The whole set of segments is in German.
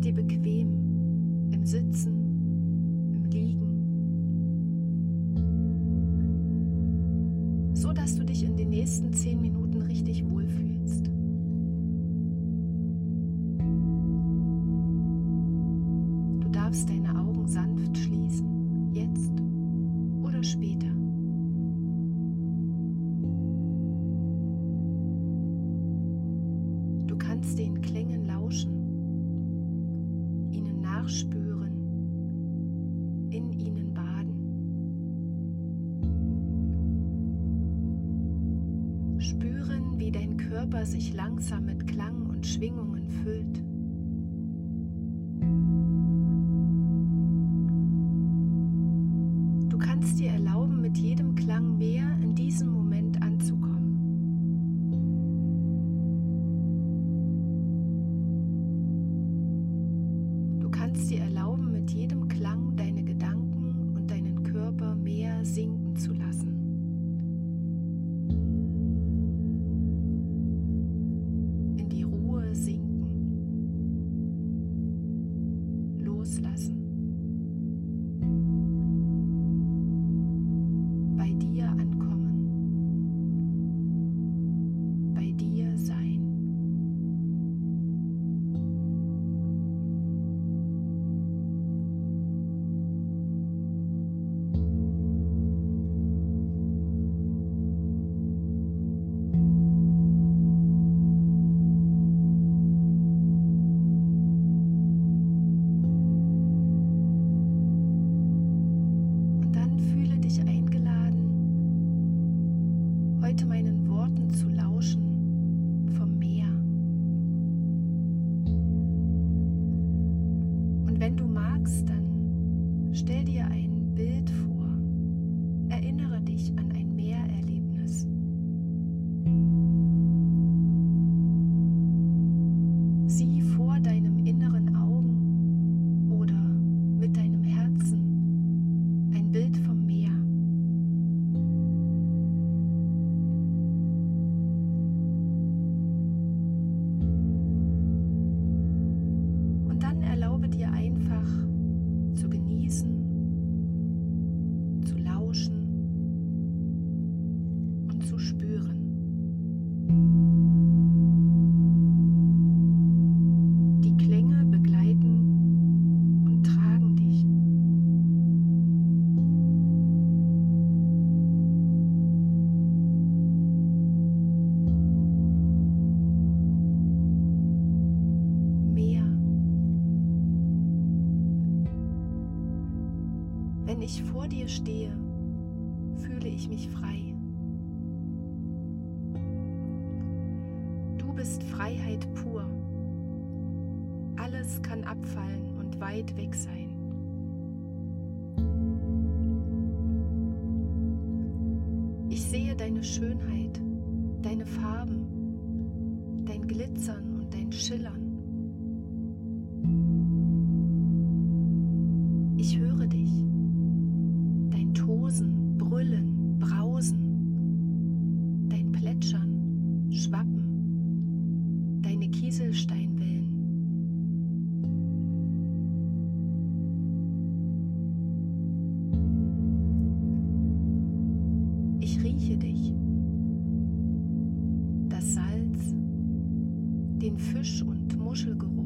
dir bequem im Sitzen, im Liegen, so dass du dich in den nächsten zehn Minuten richtig wohlfühlst. Du darfst deine Augen sanft schließen, jetzt oder später. Du kannst den Klängen nachspüren, in ihnen baden. Spüren, wie dein Körper sich langsam mit Klang und Schwingungen füllt. Du kannst dir Loslassen. Wenn ich vor dir stehe, fühle ich mich frei. Du bist Freiheit pur. Alles kann abfallen und weit weg sein. Ich sehe deine Schönheit, deine Farben, dein Glitzern und dein Schillern. Ich höre dich, Fisch- und Muschelgeruch.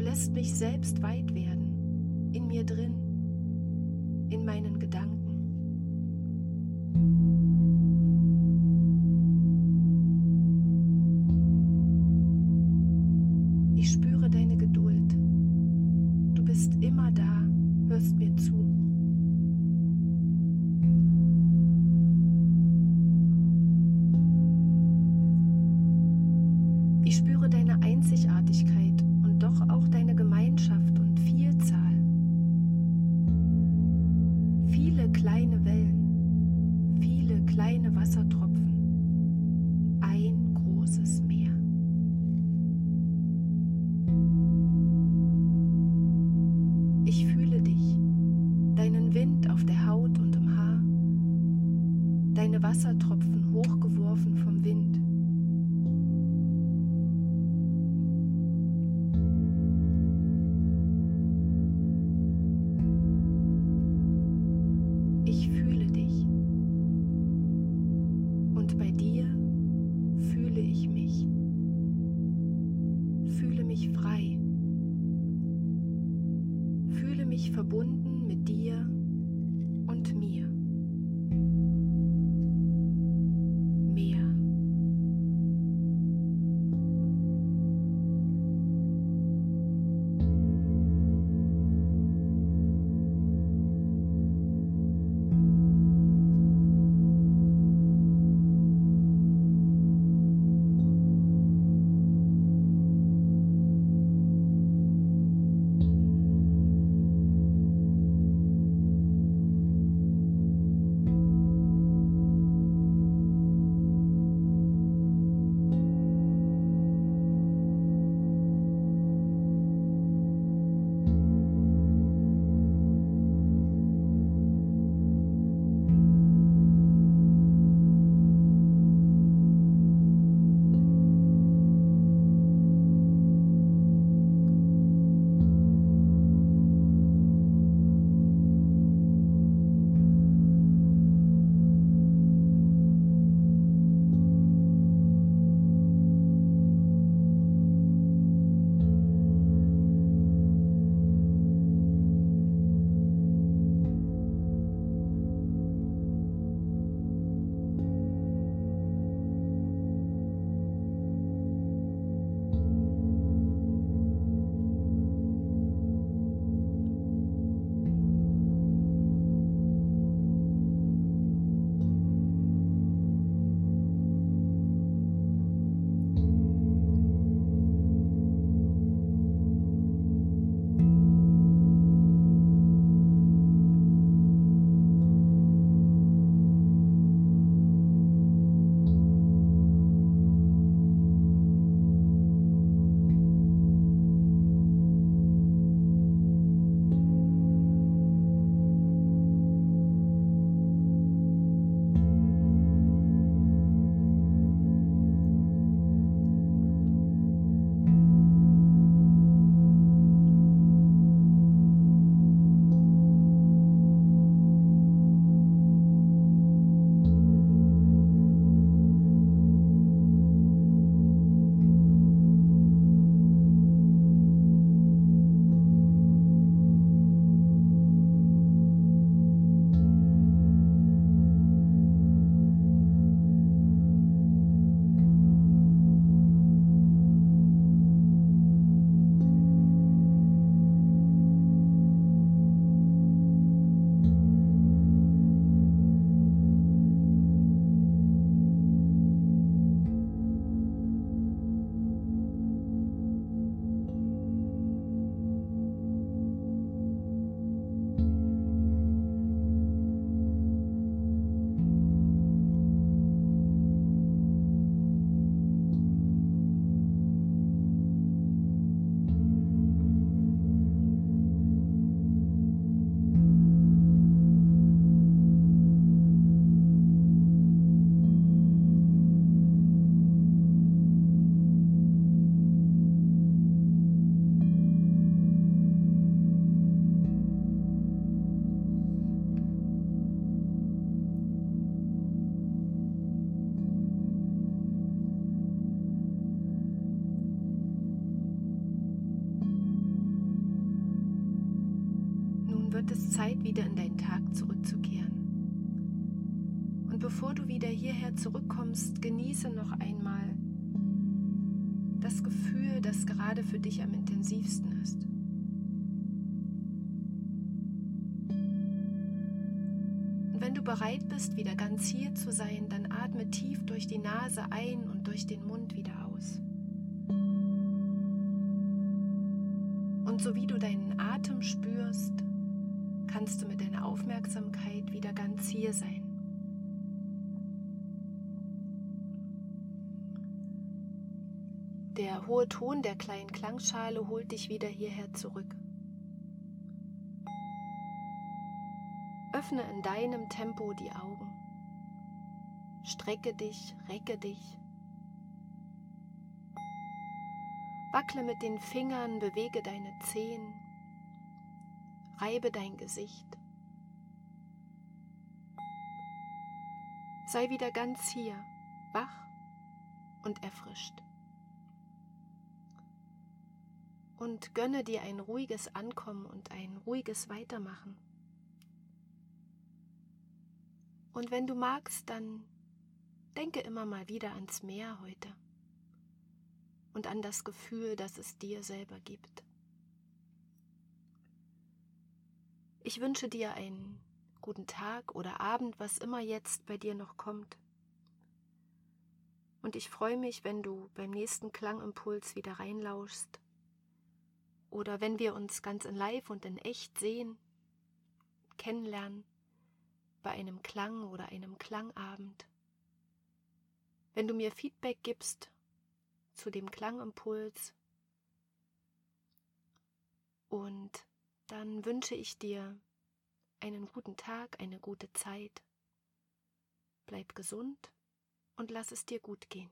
Du lässt mich selbst weit werden, in mir drin, in meinen Gedanken. Ich spüre deine Geduld. Du bist immer da, hörst mir zu. Ich spüre deine Einzigartigkeit doch auch deine Gemeinschaft und Vielzahl. Viele kleine Wellen, viele kleine Wassertropfen, ein großes Meer. Ich fühle dich, deinen Wind auf der Haut und im Haar, deine Wassertropfen wird bevor du wieder hierher zurückkommst, genieße noch einmal das Gefühl, das gerade für dich am intensivsten ist. Und wenn du bereit bist, wieder ganz hier zu sein, dann atme tief durch die Nase ein und durch den Mund wieder aus. Und so wie du deinen Atem spürst, kannst du mit deiner Aufmerksamkeit wieder ganz hier sein. Hohe Ton der kleinen Klangschale holt dich wieder hierher zurück. Öffne in deinem Tempo die Augen. Strecke dich, recke dich. Wackle mit den Fingern, bewege deine Zehen. Reibe dein Gesicht. Sei wieder ganz hier, wach und erfrischt. Und gönne dir ein ruhiges Ankommen und ein ruhiges Weitermachen. Und wenn du magst, dann denke immer mal wieder ans Meer heute und an das Gefühl, das es dir selber gibt. Ich wünsche dir einen guten Tag oder Abend, was immer jetzt bei dir noch kommt. Und ich freue mich, wenn du beim nächsten Klangimpuls wieder reinlauschst oder wenn wir uns ganz in Live und in echt sehen, kennenlernen bei einem Klang oder einem Klangabend. Wenn du mir Feedback gibst zu dem Klangimpuls und dann wünsche ich dir einen guten Tag, eine gute Zeit. Bleib gesund und lass es dir gut gehen.